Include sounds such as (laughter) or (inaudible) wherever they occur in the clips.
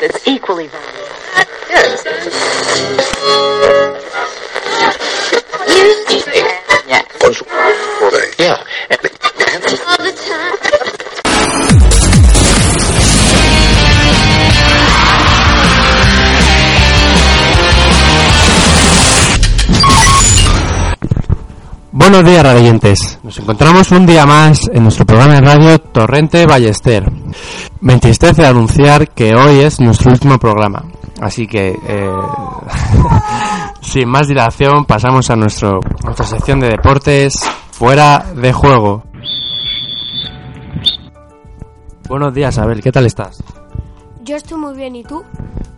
that's equally valuable. Yes. Yeah. Yeah. All the time. Buenos días, radioyentes. Nos encontramos un día más en nuestro programa de radio Torrente Ballester. Me entristece anunciar que hoy es nuestro último programa. Así que, eh, (laughs) sin más dilación, pasamos a nuestro, nuestra sección de deportes fuera de juego. Buenos días, Abel. ¿Qué tal estás? Yo estoy muy bien, ¿y tú?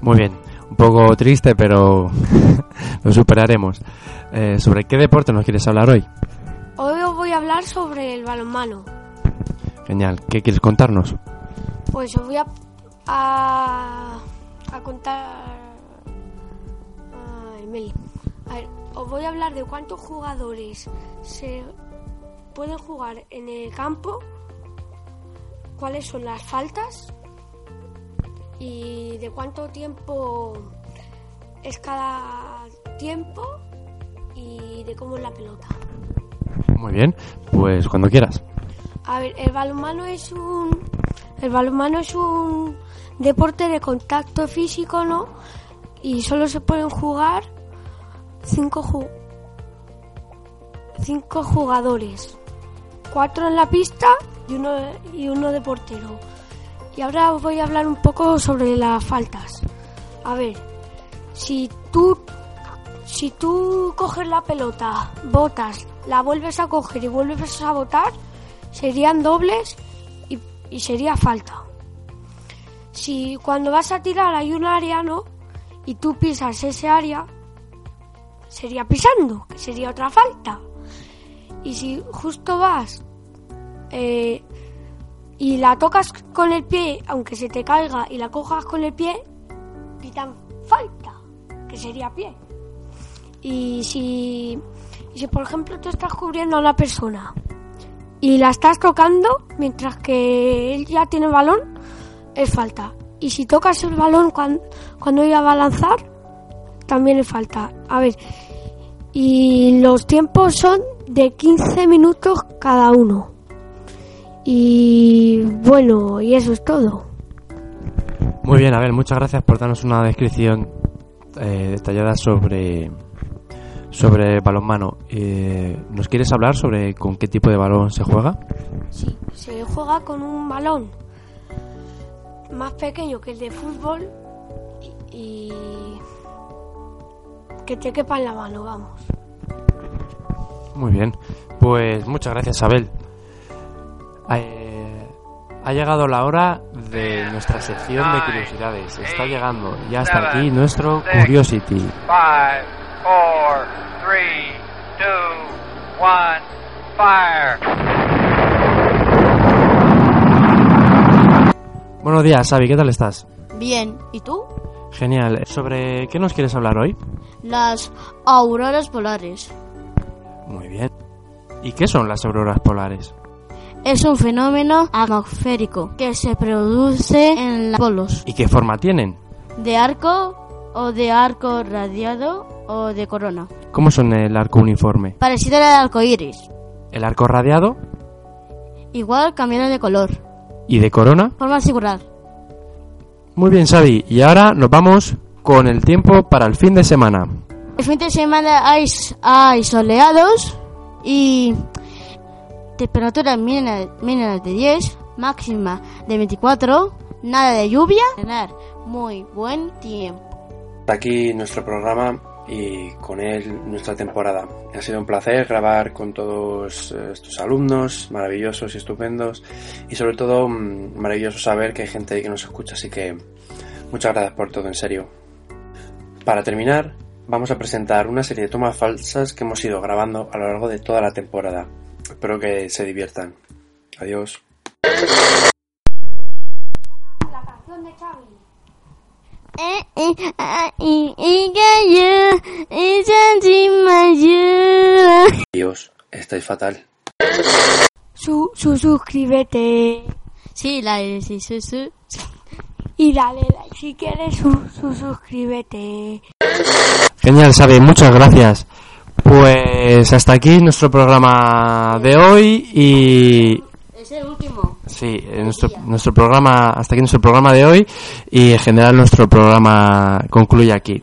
Muy bien. Un poco triste, pero (laughs) lo superaremos. Eh, ¿Sobre qué deporte nos quieres hablar hoy? Hoy os voy a hablar sobre el balonmano. Genial. ¿Qué quieres contarnos? Pues os voy a, a, a contar... Ay, Meli. A ver, os voy a hablar de cuántos jugadores se pueden jugar en el campo, cuáles son las faltas y de cuánto tiempo es cada tiempo y de cómo es la pelota. Muy bien. Pues cuando quieras. A ver, el balonmano es un el balonmano es un deporte de contacto físico, ¿no? Y solo se pueden jugar cinco ju- cinco jugadores, cuatro en la pista y uno y uno de portero. Y ahora os voy a hablar un poco sobre las faltas. A ver, si tú si tú coges la pelota, botas, la vuelves a coger y vuelves a botar, serían dobles y, sería falta. Si cuando vas a tirar hay un área, ¿no? Y tú pisas ese área, sería pisando, que sería otra falta. Y si justo vas eh, y la tocas con el pie, aunque se te caiga y la cojas con el pie, pitan falta, que sería pie. Y si, y si por ejemplo tú estás cubriendo a una persona y la estás tocando mientras que él ya tiene balón, es falta. Y si tocas el balón cuando, cuando ella va a lanzar, también es falta. A ver, y los tiempos son de 15 minutos cada uno. Y bueno, y eso es todo. Muy bien, Abel. Muchas gracias por darnos una descripción eh, detallada sobre sobre balonmano. Eh, ¿Nos quieres hablar sobre con qué tipo de balón se juega? Sí, se juega con un balón más pequeño que el de fútbol y, que te quepa en la mano, vamos. Muy bien, pues muchas gracias, Abel. Eh, ha llegado la hora de nuestra sección de curiosidades. Está llegando, ya hasta aquí nuestro Curiosity. 4, 3, 2, 1, fire. Buenos días, Xavi, ¿qué tal estás? Bien, ¿y tú? Genial. ¿Sobre qué nos quieres hablar hoy? Las auroras polares. Muy bien. ¿Y qué son las auroras polares? Es un fenómeno atmosférico que se produce en los polos. ¿Y qué forma tienen? De arco o de arco radiado o de corona. ¿Cómo son el arco uniforme? Parecido al arco iris. ¿El arco radiado? Igual cambiando de color. ¿Y de corona? Forma circular. Muy bien, Xavi. Y ahora nos vamos con el tiempo para el fin de semana. El fin de semana hay, hay soleados y temperatura mínima, mínima de 10, máxima de 24, nada de lluvia, tener muy buen tiempo. Hasta aquí nuestro programa y con él nuestra temporada. Ha sido un placer grabar con todos eh, estos alumnos maravillosos y estupendos y sobre todo mm, maravilloso saber que hay gente ahí que nos escucha, así que muchas gracias por todo, en serio. Para terminar, vamos a presentar una serie de tomas falsas que hemos ido grabando a lo largo de toda la temporada. Espero que se diviertan. Adiós. Adiós. Estáis fatal. Su, su, suscríbete. Sí, la sí, sí, sí. y dale like si quieres, su, su- suscríbete. Genial, Xavi, muchas gracias. Pues hasta aquí nuestro programa de hoy y Es el último. sí, eh, nuestro, nuestro programa hasta aquí nuestro programa de hoy y en general nuestro programa concluye aquí.